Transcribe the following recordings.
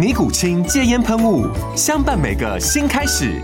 尼古清戒烟喷雾，相伴每个新开始。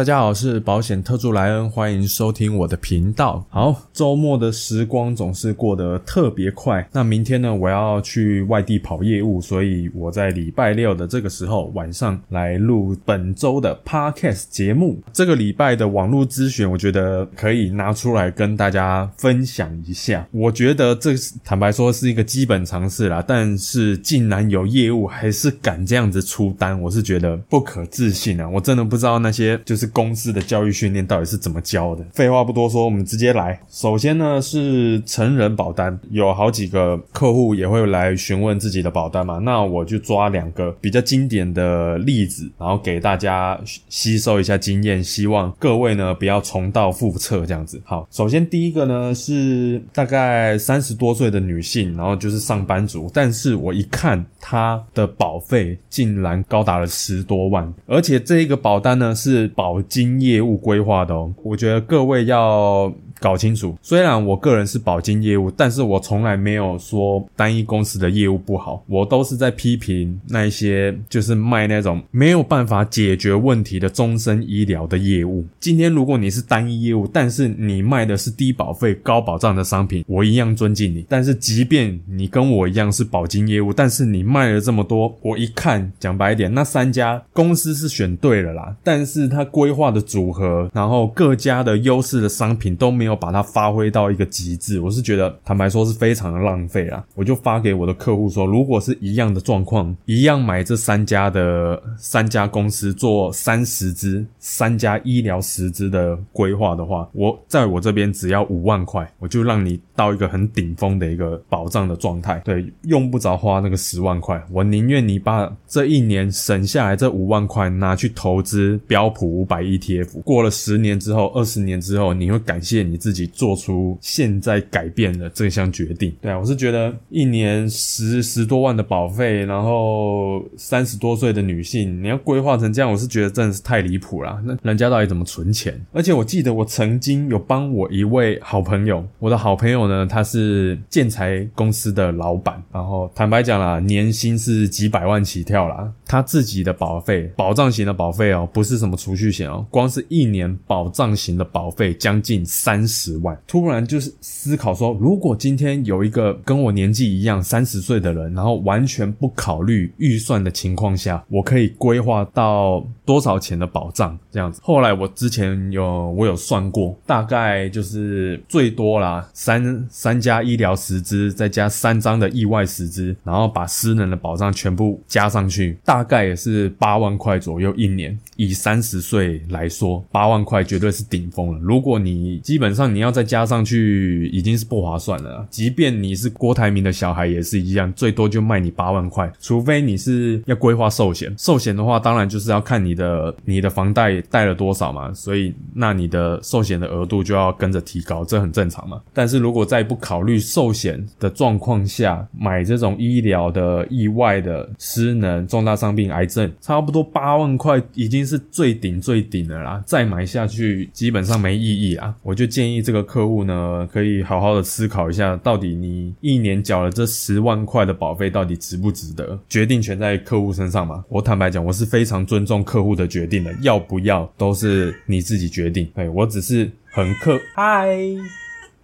大家好，我是保险特助莱恩，欢迎收听我的频道。好，周末的时光总是过得特别快。那明天呢，我要去外地跑业务，所以我在礼拜六的这个时候晚上来录本周的 podcast 节目。这个礼拜的网络咨询，我觉得可以拿出来跟大家分享一下。我觉得这坦白说是一个基本常识啦，但是竟然有业务还是敢这样子出单，我是觉得不可置信啊！我真的不知道那些就是。公司的教育训练到底是怎么教的？废话不多说，我们直接来。首先呢是成人保单，有好几个客户也会来询问自己的保单嘛，那我就抓两个比较经典的例子，然后给大家吸收一下经验，希望各位呢不要重蹈覆辙这样子。好，首先第一个呢是大概三十多岁的女性，然后就是上班族，但是我一看她的保费竟然高达了十多万，而且这一个保单呢是保。经业务规划的哦，我觉得各位要。搞清楚，虽然我个人是保金业务，但是我从来没有说单一公司的业务不好，我都是在批评那一些就是卖那种没有办法解决问题的终身医疗的业务。今天如果你是单一业务，但是你卖的是低保费高保障的商品，我一样尊敬你。但是即便你跟我一样是保金业务，但是你卖了这么多，我一看讲白一点，那三家公司是选对了啦，但是他规划的组合，然后各家的优势的商品都没有。要把它发挥到一个极致，我是觉得坦白说是非常的浪费啊！我就发给我的客户说，如果是一样的状况，一样买这三家的三家公司做三十支三家医疗十支的规划的话，我在我这边只要五万块，我就让你到一个很顶峰的一个保障的状态。对，用不着花那个十万块，我宁愿你把这一年省下来这五万块拿去投资标普五百 ETF，过了十年之后、二十年之后，你会感谢你。自己做出现在改变的这项决定，对啊，我是觉得一年十十多万的保费，然后三十多岁的女性，你要规划成这样，我是觉得真的是太离谱了。那人家到底怎么存钱？而且我记得我曾经有帮我一位好朋友，我的好朋友呢，他是建材公司的老板，然后坦白讲啦，年薪是几百万起跳啦。他自己的保费，保障型的保费哦，不是什么储蓄险哦，光是一年保障型的保费将近三十万。突然就是思考说，如果今天有一个跟我年纪一样三十岁的人，然后完全不考虑预算的情况下，我可以规划到多少钱的保障？这样子。后来我之前有我有算过，大概就是最多啦，三三家医疗十支，再加三张的意外十支，然后把私人的保障全部加上去，大。大概也是八万块左右一年，以三十岁来说，八万块绝对是顶峰了。如果你基本上你要再加上去，已经是不划算了。即便你是郭台铭的小孩也是一样，最多就卖你八万块。除非你是要规划寿险，寿险的话，当然就是要看你的你的房贷贷了多少嘛，所以那你的寿险的额度就要跟着提高，这很正常嘛。但是如果在不考虑寿险的状况下买这种医疗的意外的失能重大伤，病癌症差不多八万块已经是最顶最顶的啦，再买下去基本上没意义啦。我就建议建议这个客户呢，可以好好的思考一下，到底你一年缴了这十万块的保费，到底值不值得？决定权在客户身上嘛。我坦白讲，我是非常尊重客户的决定的，要不要都是你自己决定。哎我只是很客，嗨。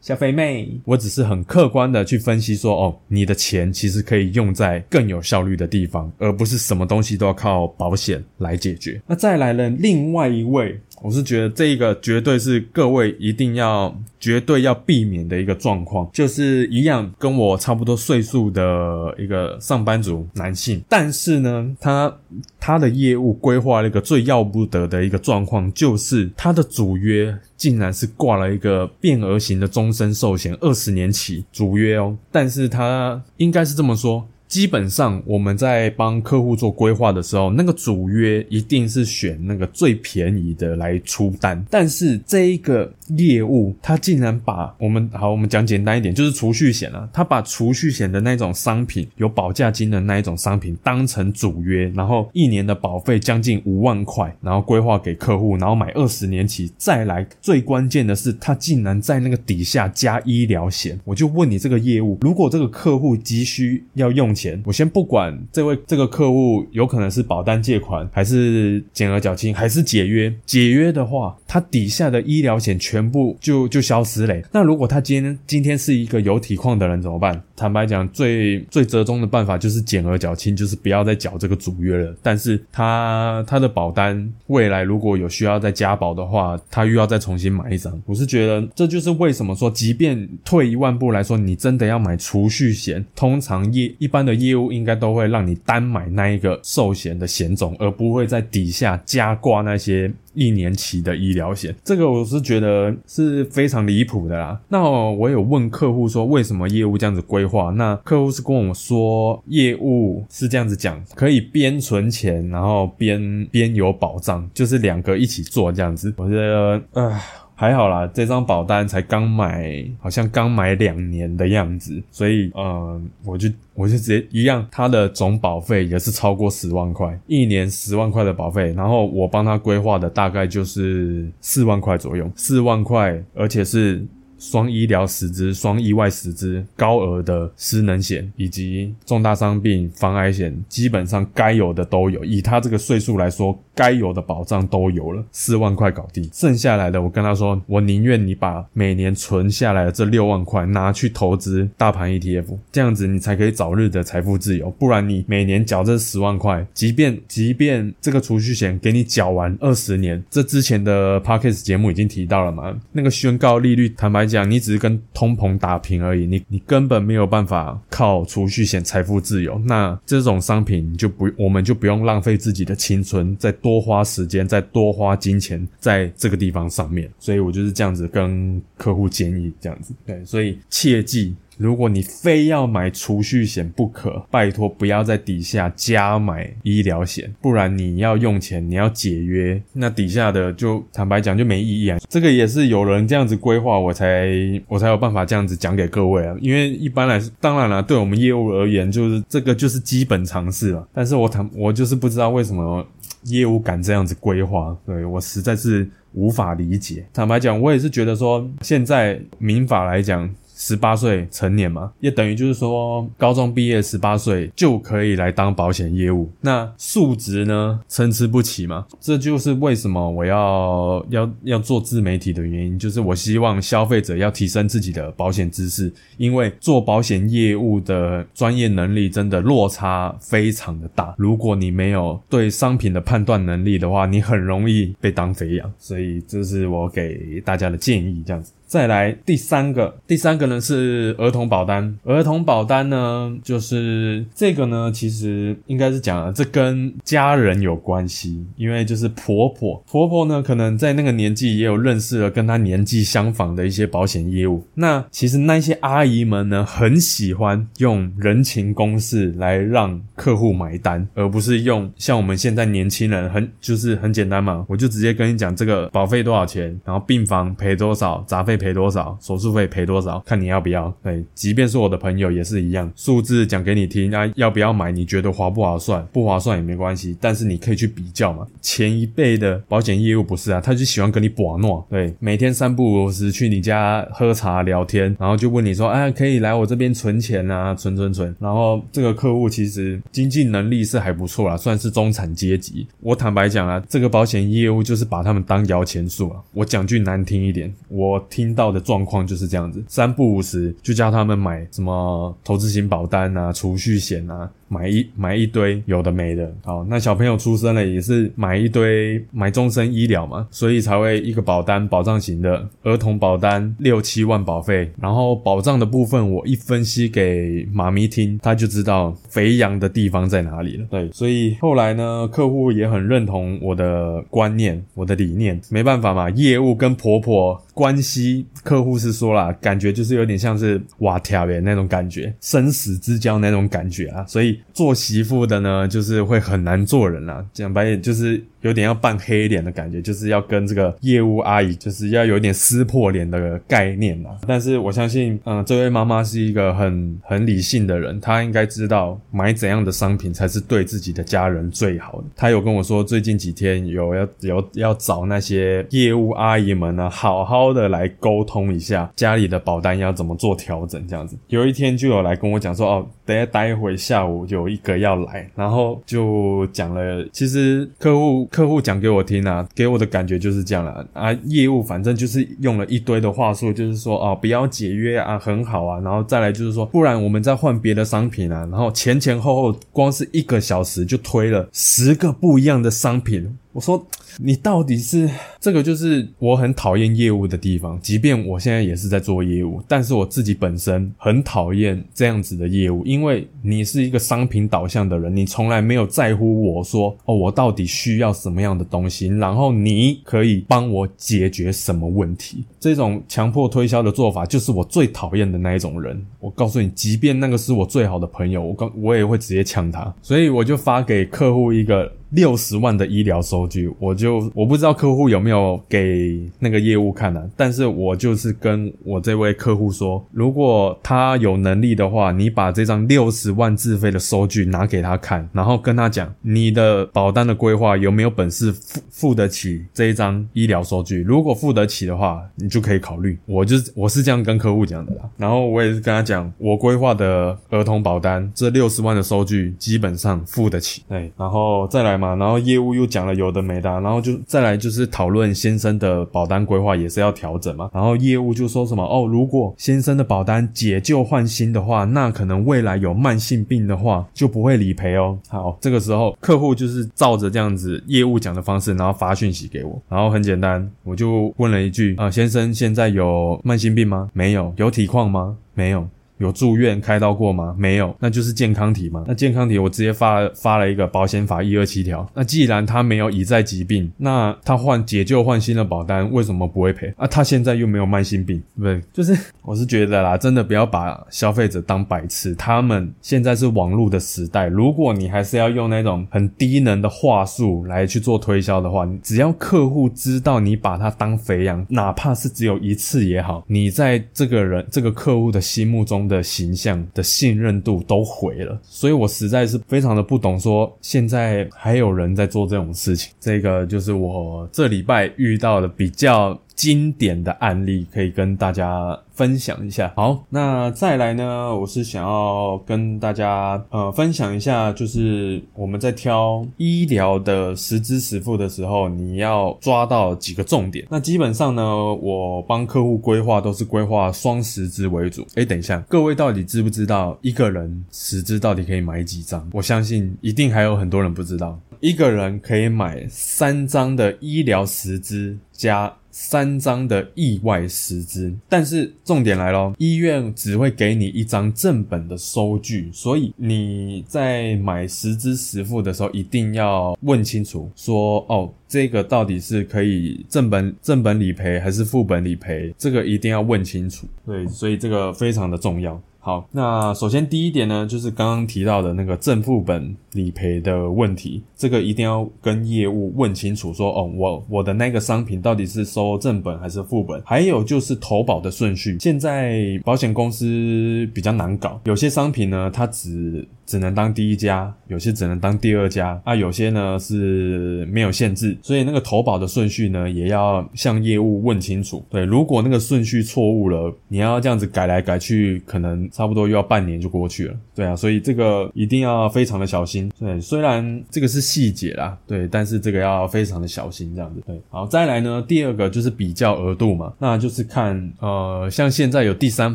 小肥妹，我只是很客观的去分析说，哦，你的钱其实可以用在更有效率的地方，而不是什么东西都要靠保险来解决。那再来了，另外一位。我是觉得这一个绝对是各位一定要绝对要避免的一个状况，就是一样跟我差不多岁数的一个上班族男性，但是呢，他他的业务规划了一个最要不得的一个状况，就是他的主约竟然是挂了一个变额型的终身寿险，二十年起主约哦，但是他应该是这么说。基本上我们在帮客户做规划的时候，那个主约一定是选那个最便宜的来出单。但是这一个业务，他竟然把我们好，我们讲简单一点，就是储蓄险啊，他把储蓄险的那种商品，有保价金的那一种商品当成主约，然后一年的保费将近五万块，然后规划给客户，然后买二十年起再来。最关键的是，他竟然在那个底下加医疗险。我就问你，这个业务，如果这个客户急需要用。钱，我先不管这位这个客户有可能是保单借款，还是减额缴清，还是解约。解约的话，他底下的医疗险全部就就消失嘞。那如果他今天今天是一个有体况的人怎么办？坦白讲，最最折中的办法就是减额缴清，就是不要再缴这个主约了。但是他他的保单未来如果有需要再加保的话，他又要再重新买一张。我是觉得这就是为什么说，即便退一万步来说，你真的要买储蓄险，通常业一般的业务应该都会让你单买那一个寿险的险种，而不会在底下加挂那些。一年期的医疗险，这个我是觉得是非常离谱的啦。那我有问客户说，为什么业务这样子规划？那客户是跟我说，业务是这样子讲，可以边存钱，然后边边有保障，就是两个一起做这样子。我觉得，唉。还好啦，这张保单才刚买，好像刚买两年的样子，所以，嗯，我就我就直接一样，它的总保费也是超过十万块，一年十万块的保费，然后我帮他规划的大概就是四万块左右，四万块，而且是。双医疗十支、双意外十支、高额的失能险以及重大伤病、防癌险，基本上该有的都有。以他这个岁数来说，该有的保障都有了，四万块搞定。剩下来的，我跟他说，我宁愿你把每年存下来的这六万块拿去投资大盘 ETF，这样子你才可以早日的财富自由。不然你每年缴这十万块，即便即便这个储蓄险给你缴完二十年，这之前的 Parkes 节目已经提到了嘛，那个宣告利率，坦白。讲你只是跟通膨打平而已，你你根本没有办法靠储蓄险财富自由。那这种商品就不，我们就不用浪费自己的青春，再多花时间，再多花金钱在这个地方上面。所以我就是这样子跟客户建议这样子。对，所以切记。如果你非要买储蓄险不可，拜托不要在底下加买医疗险，不然你要用钱，你要解约，那底下的就坦白讲就没意义啊。这个也是有人这样子规划，我才我才有办法这样子讲给各位啊。因为一般来说，当然了，对我们业务而言，就是这个就是基本常识了。但是我坦我就是不知道为什么业务敢这样子规划，对我实在是无法理解。坦白讲，我也是觉得说，现在民法来讲。十八岁成年嘛，也等于就是说高中毕业十八岁就可以来当保险业务。那数值呢参差不齐嘛，这就是为什么我要要要做自媒体的原因，就是我希望消费者要提升自己的保险知识，因为做保险业务的专业能力真的落差非常的大。如果你没有对商品的判断能力的话，你很容易被当肥羊。所以这是我给大家的建议，这样子。再来第三个，第三个呢是儿童保单。儿童保单呢，就是这个呢，其实应该是讲了，这跟家人有关系，因为就是婆婆，婆婆呢可能在那个年纪也有认识了跟她年纪相仿的一些保险业务。那其实那些阿姨们呢，很喜欢用人情公式来让客户买单，而不是用像我们现在年轻人很就是很简单嘛，我就直接跟你讲这个保费多少钱，然后病房赔多少，杂费。赔多少，手术费赔多少，看你要不要。对，即便是我的朋友也是一样，数字讲给你听，那要不要买？你觉得划不划算？不划算也没关系，但是你可以去比较嘛。前一辈的保险业务不是啊，他就喜欢跟你把诺，对，每天三不五时去你家喝茶聊天，然后就问你说，哎，可以来我这边存钱啊，存存存。然后这个客户其实经济能力是还不错啦，算是中产阶级。我坦白讲啊，这个保险业务就是把他们当摇钱树啊。我讲句难听一点，我听听到的状况就是这样子，三不五时就叫他们买什么投资型保单啊、储蓄险啊。买一买一堆有的没的，好，那小朋友出生了也是买一堆买终身医疗嘛，所以才会一个保单保障型的儿童保单六七万保费，然后保障的部分我一分析给妈咪听，他就知道肥羊的地方在哪里了。对，所以后来呢，客户也很认同我的观念，我的理念，没办法嘛，业务跟婆婆。关系客户是说啦，感觉就是有点像是瓦条的那种感觉，生死之交那种感觉啊，所以做媳妇的呢，就是会很难做人啦。讲白点就是。有点要扮黑脸的感觉，就是要跟这个业务阿姨，就是要有点撕破脸的概念嘛。但是我相信，嗯，这位妈妈是一个很很理性的人，她应该知道买怎样的商品才是对自己的家人最好的。她有跟我说，最近几天有要有要找那些业务阿姨们呢，好好的来沟通一下家里的保单要怎么做调整，这样子。有一天就有来跟我讲说，哦，等下待会下午有一个要来，然后就讲了，其实客户。客户讲给我听啊，给我的感觉就是这样了啊。业务反正就是用了一堆的话术，就是说啊，不要解约啊，很好啊。然后再来就是说，不然我们再换别的商品啊。然后前前后后光是一个小时就推了十个不一样的商品。我说。你到底是这个就是我很讨厌业务的地方，即便我现在也是在做业务，但是我自己本身很讨厌这样子的业务，因为你是一个商品导向的人，你从来没有在乎我说哦，我到底需要什么样的东西，然后你可以帮我解决什么问题。这种强迫推销的做法，就是我最讨厌的那一种人。我告诉你，即便那个是我最好的朋友，我刚我也会直接呛他，所以我就发给客户一个。六十万的医疗收据，我就我不知道客户有没有给那个业务看呢？但是我就是跟我这位客户说，如果他有能力的话，你把这张六十万自费的收据拿给他看，然后跟他讲你的保单的规划有没有本事付付得起这一张医疗收据。如果付得起的话，你就可以考虑。我就我是这样跟客户讲的啦。然后我也是跟他讲，我规划的儿童保单这六十万的收据基本上付得起。对，然后再来。嘛，然后业务又讲了有的没的，然后就再来就是讨论先生的保单规划也是要调整嘛。然后业务就说什么哦，如果先生的保单解旧换新的话，那可能未来有慢性病的话就不会理赔哦。好，这个时候客户就是照着这样子业务讲的方式，然后发讯息给我，然后很简单，我就问了一句啊，先生现在有慢性病吗？没有。有体况吗？没有。有住院开刀过吗？没有，那就是健康体嘛。那健康体我直接发发了一个保险法一二七条。那既然他没有已在疾病，那他换解救换新的保单为什么不会赔啊？他现在又没有慢性病，对不对？就是我是觉得啦，真的不要把消费者当白痴。他们现在是网络的时代，如果你还是要用那种很低能的话术来去做推销的话，只要客户知道你把他当肥羊，哪怕是只有一次也好，你在这个人这个客户的心目中。的形象的信任度都毁了，所以我实在是非常的不懂，说现在还有人在做这种事情。这个就是我这礼拜遇到的比较。经典的案例可以跟大家分享一下。好，那再来呢？我是想要跟大家呃分享一下，就是我们在挑医疗的实支实付的时候，你要抓到几个重点。那基本上呢，我帮客户规划都是规划双十支为主。哎，等一下，各位到底知不知道一个人十支到底可以买几张？我相信一定还有很多人不知道，一个人可以买三张的医疗十支加。三张的意外实支，但是重点来咯，医院只会给你一张正本的收据，所以你在买十支十付的时候，一定要问清楚，说哦，这个到底是可以正本正本理赔还是副本理赔，这个一定要问清楚。对，所以这个非常的重要。好，那首先第一点呢，就是刚刚提到的那个正副本理赔的问题，这个一定要跟业务问清楚，说哦，我我的那个商品到底是收正本还是副本？还有就是投保的顺序，现在保险公司比较难搞，有些商品呢，它只只能当第一家，有些只能当第二家，啊，有些呢是没有限制，所以那个投保的顺序呢，也要向业务问清楚。对，如果那个顺序错误了，你要这样子改来改去，可能差不多又要半年就过去了。对啊，所以这个一定要非常的小心。对，虽然这个是细节啦，对，但是这个要非常的小心，这样子。对，好，再来呢，第二个就是比较额度嘛，那就是看呃，像现在有第三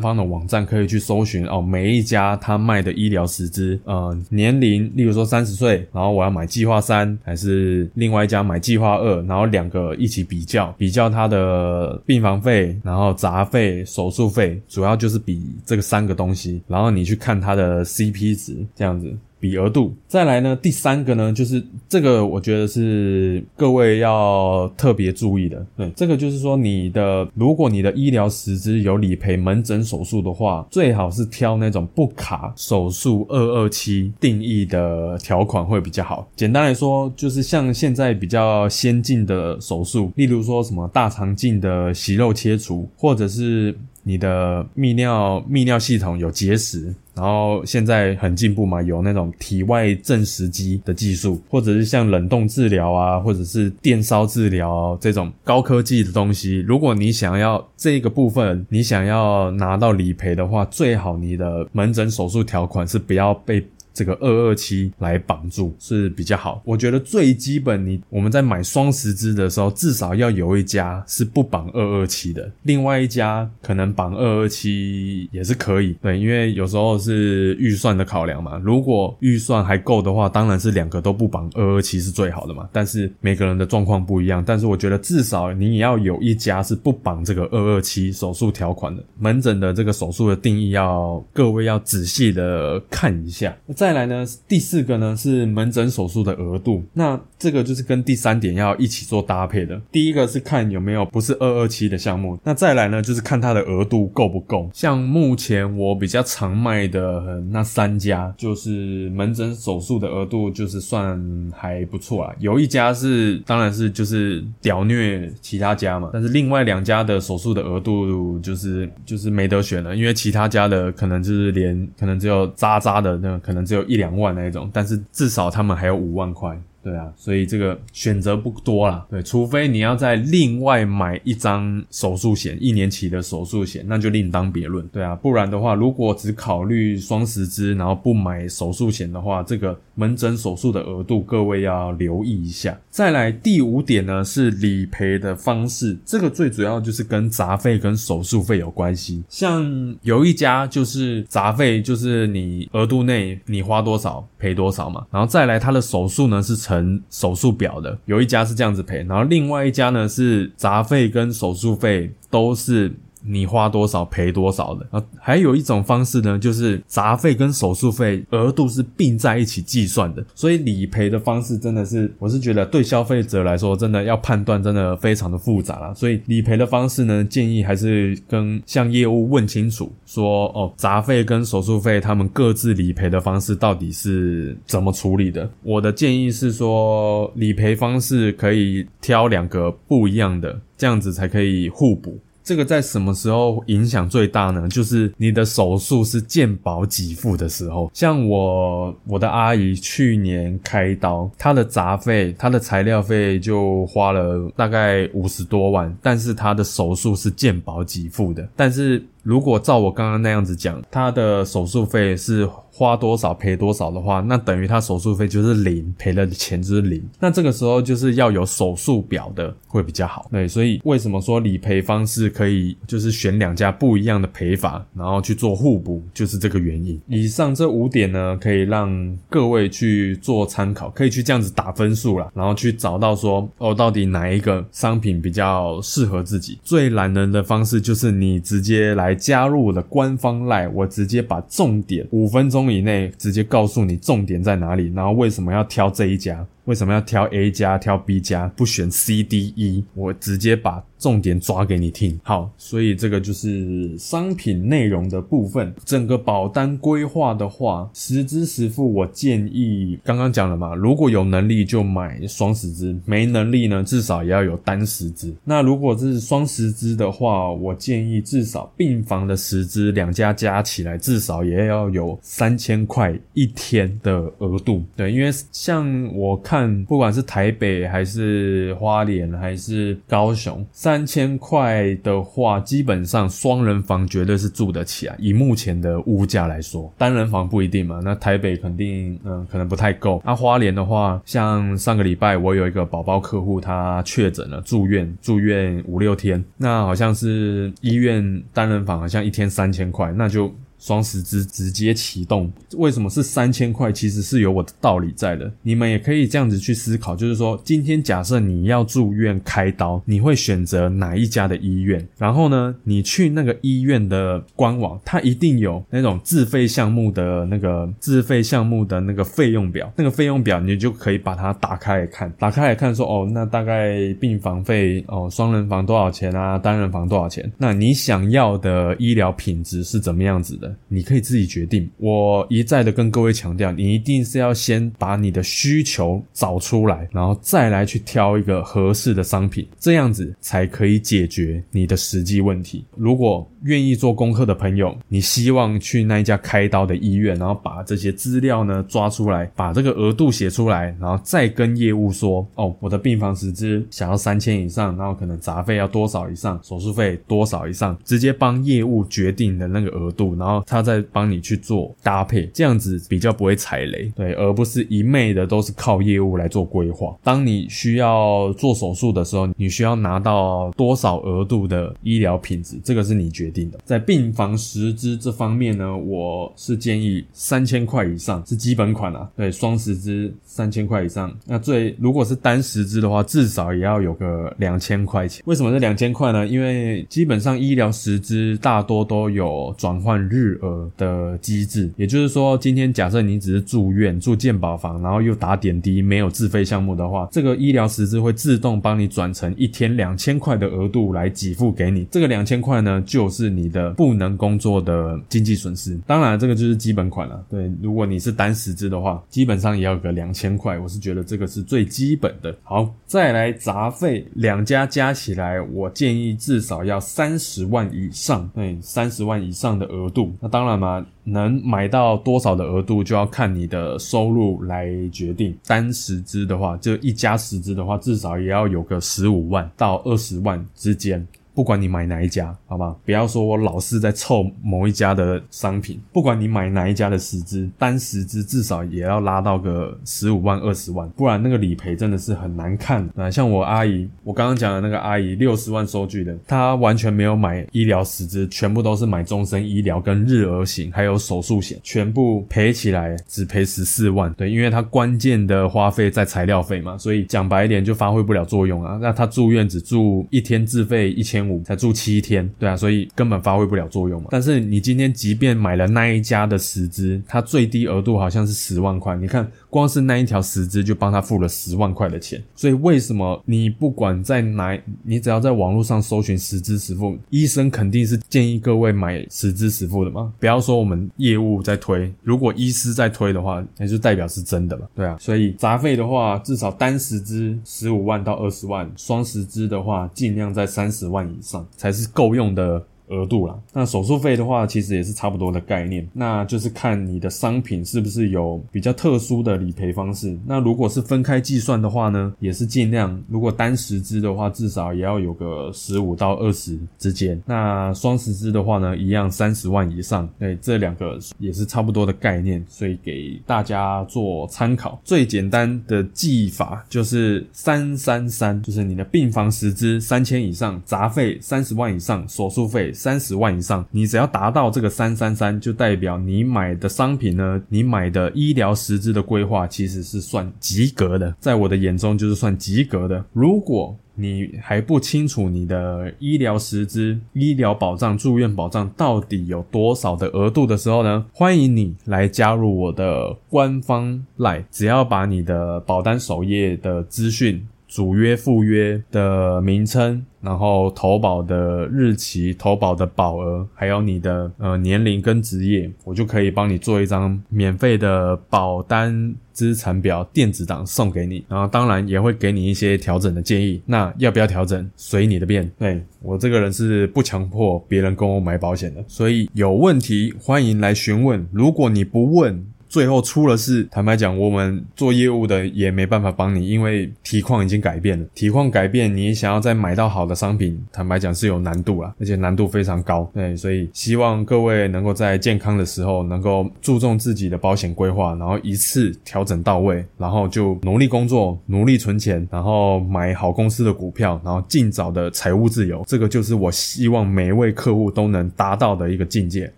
方的网站可以去搜寻哦，每一家他卖的医疗实支。呃，年龄，例如说三十岁，然后我要买计划三，还是另外一家买计划二，然后两个一起比较，比较它的病房费，然后杂费、手术费，主要就是比这个三个东西，然后你去看它的 CP 值，这样子。比额度，再来呢？第三个呢，就是这个，我觉得是各位要特别注意的。对，这个就是说，你的如果你的医疗实质有理赔门诊手术的话，最好是挑那种不卡手术二二七定义的条款会比较好。简单来说，就是像现在比较先进的手术，例如说什么大肠镜的息肉切除，或者是。你的泌尿泌尿系统有结石，然后现在很进步嘛，有那种体外正时机的技术，或者是像冷冻治疗啊，或者是电烧治疗这种高科技的东西。如果你想要这个部分，你想要拿到理赔的话，最好你的门诊手术条款是不要被。这个二二七来绑住是比较好，我觉得最基本，你我们在买双十支的时候，至少要有一家是不绑二二七的，另外一家可能绑二二七也是可以，对，因为有时候是预算的考量嘛。如果预算还够的话，当然是两个都不绑二二七是最好的嘛。但是每个人的状况不一样，但是我觉得至少你也要有一家是不绑这个二二七手术条款的门诊的这个手术的定义，要各位要仔细的看一下。再来呢，第四个呢是门诊手术的额度，那这个就是跟第三点要一起做搭配的。第一个是看有没有不是二二七的项目，那再来呢就是看它的额度够不够。像目前我比较常卖的那三家，就是门诊手术的额度就是算还不错啊。有一家是当然是就是屌虐其他家嘛，但是另外两家的手术的额度就是就是没得选了，因为其他家的可能就是连可能只有渣渣的那个可能。只有一两万那种，但是至少他们还有五万块。对啊，所以这个选择不多啦。对，除非你要再另外买一张手术险，一年期的手术险，那就另当别论。对啊，不然的话，如果只考虑双十支，然后不买手术险的话，这个门诊手术的额度，各位要留意一下。再来第五点呢，是理赔的方式，这个最主要就是跟杂费跟手术费有关系。像有一家就是杂费，就是你额度内你花多少赔多少嘛，然后再来他的手术呢是。成手术表的有一家是这样子赔，然后另外一家呢是杂费跟手术费都是。你花多少赔多少的啊？还有一种方式呢，就是杂费跟手术费额度是并在一起计算的。所以理赔的方式真的是，我是觉得对消费者来说，真的要判断真的非常的复杂了。所以理赔的方式呢，建议还是跟向业务问清楚，说哦，杂费跟手术费他们各自理赔的方式到底是怎么处理的。我的建议是说，理赔方式可以挑两个不一样的，这样子才可以互补。这个在什么时候影响最大呢？就是你的手术是健保给付的时候。像我我的阿姨去年开刀，她的杂费、她的材料费就花了大概五十多万，但是她的手术是健保给付的。但是如果照我刚刚那样子讲，他的手术费是。花多少赔多少的话，那等于他手术费就是零，赔的钱就是零。那这个时候就是要有手术表的会比较好。对，所以为什么说理赔方式可以就是选两家不一样的赔法，然后去做互补，就是这个原因。以上这五点呢，可以让各位去做参考，可以去这样子打分数啦，然后去找到说哦，到底哪一个商品比较适合自己。最懒人的方式就是你直接来加入我的官方 Lie，，我直接把重点五分钟。以内直接告诉你重点在哪里，然后为什么要挑这一家。为什么要挑 A 加、挑 B 加，不选 C、D、E？我直接把重点抓给你听。好，所以这个就是商品内容的部分。整个保单规划的话，十支实付，我建议刚刚讲了嘛，如果有能力就买双十支，没能力呢，至少也要有单十支。那如果是双十支的话，我建议至少病房的十支，两家加起来至少也要有三千块一天的额度。对，因为像我，看不管是台北还是花莲还是高雄，三千块的话，基本上双人房绝对是住得起啊。以目前的物价来说，单人房不一定嘛。那台北肯定，嗯，可能不太够。那花莲的话，像上个礼拜我有一个宝宝客户，他确诊了，住院，住院五六天，那好像是医院单人房，好像一天三千块，那就。双十支直接启动，为什么是三千块？其实是有我的道理在的。你们也可以这样子去思考，就是说，今天假设你要住院开刀，你会选择哪一家的医院？然后呢，你去那个医院的官网，它一定有那种自费项目的那个自费项目的那个费用表，那个费用表你就可以把它打开来看，打开来看说，哦，那大概病房费哦，双人房多少钱啊？单人房多少钱？那你想要的医疗品质是怎么样子的？你可以自己决定。我一再的跟各位强调，你一定是要先把你的需求找出来，然后再来去挑一个合适的商品，这样子才可以解决你的实际问题。如果愿意做功课的朋友，你希望去那一家开刀的医院，然后把这些资料呢抓出来，把这个额度写出来，然后再跟业务说：哦，我的病房时资想要三千以上，然后可能杂费要多少以上，手术费多少以上，直接帮业务决定的那个额度，然后。他在帮你去做搭配，这样子比较不会踩雷，对，而不是一昧的都是靠业务来做规划。当你需要做手术的时候，你需要拿到多少额度的医疗品质，这个是你决定的。在病房十支这方面呢，我是建议三千块以上是基本款啊，对，双十支三千块以上。那最如果是单十支的话，至少也要有个两千块钱。为什么是两千块呢？因为基本上医疗十支大多都有转换日。额的机制，也就是说，今天假设你只是住院住健保房，然后又打点滴，没有自费项目的话，这个医疗实质会自动帮你转成一天两千块的额度来给付给你。这个两千块呢，就是你的不能工作的经济损失。当然，这个就是基本款了。对，如果你是单实支的话，基本上也要个两千块。我是觉得这个是最基本的。好，再来杂费，两家加起来，我建议至少要三十万以上。对，三十万以上的额度。那当然嘛，能买到多少的额度就要看你的收入来决定。单十支的话，就一家十支的话，至少也要有个十五万到二十万之间。不管你买哪一家，好吗？不要说我老是在凑某一家的商品。不管你买哪一家的十支，单十支至少也要拉到个十五万、二十万，不然那个理赔真的是很难看。啊，像我阿姨，我刚刚讲的那个阿姨，六十万收据的，她完全没有买医疗十支，全部都是买终身医疗跟日额险，还有手术险，全部赔起来只赔十四万。对，因为她关键的花费在材料费嘛，所以讲白一点就发挥不了作用啊。那她住院只住一天自费一千。才住七天，对啊，所以根本发挥不了作用嘛。但是你今天即便买了那一家的十支，它最低额度好像是十万块，你看光是那一条十支就帮他付了十万块的钱。所以为什么你不管在哪，你只要在网络上搜寻十支十付，医生肯定是建议各位买十支十付的嘛？不要说我们业务在推，如果医师在推的话，那就代表是真的了，对啊。所以杂费的话，至少单十支十五万到二十万，双十支的话尽量在三十万。以上才是够用的。额度啦。那手术费的话，其实也是差不多的概念，那就是看你的商品是不是有比较特殊的理赔方式。那如果是分开计算的话呢，也是尽量，如果单十支的话，至少也要有个十五到二十之间。那双十支的话呢，一样三十万以上。对，这两个也是差不多的概念，所以给大家做参考。最简单的计法就是三三三，就是你的病房十支三千以上，杂费三十万以上，手术费。三十万以上，你只要达到这个三三三，就代表你买的商品呢，你买的医疗实质的规划其实是算及格的，在我的眼中就是算及格的。如果你还不清楚你的医疗实支、医疗保障、住院保障到底有多少的额度的时候呢？欢迎你来加入我的官方 Line，只要把你的保单首页的资讯。主约、副约的名称，然后投保的日期、投保的保额，还有你的呃年龄跟职业，我就可以帮你做一张免费的保单资产表电子档送给你。然后当然也会给你一些调整的建议。那要不要调整，随你的便。对我这个人是不强迫别人跟我买保险的，所以有问题欢迎来询问。如果你不问，最后出了事，坦白讲，我们做业务的也没办法帮你，因为体况已经改变了。体况改变，你想要再买到好的商品，坦白讲是有难度啊，而且难度非常高。对，所以希望各位能够在健康的时候，能够注重自己的保险规划，然后一次调整到位，然后就努力工作，努力存钱，然后买好公司的股票，然后尽早的财务自由。这个就是我希望每一位客户都能达到的一个境界。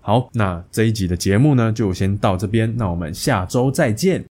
好，那这一集的节目呢，就先到这边，那我们我们下周再见。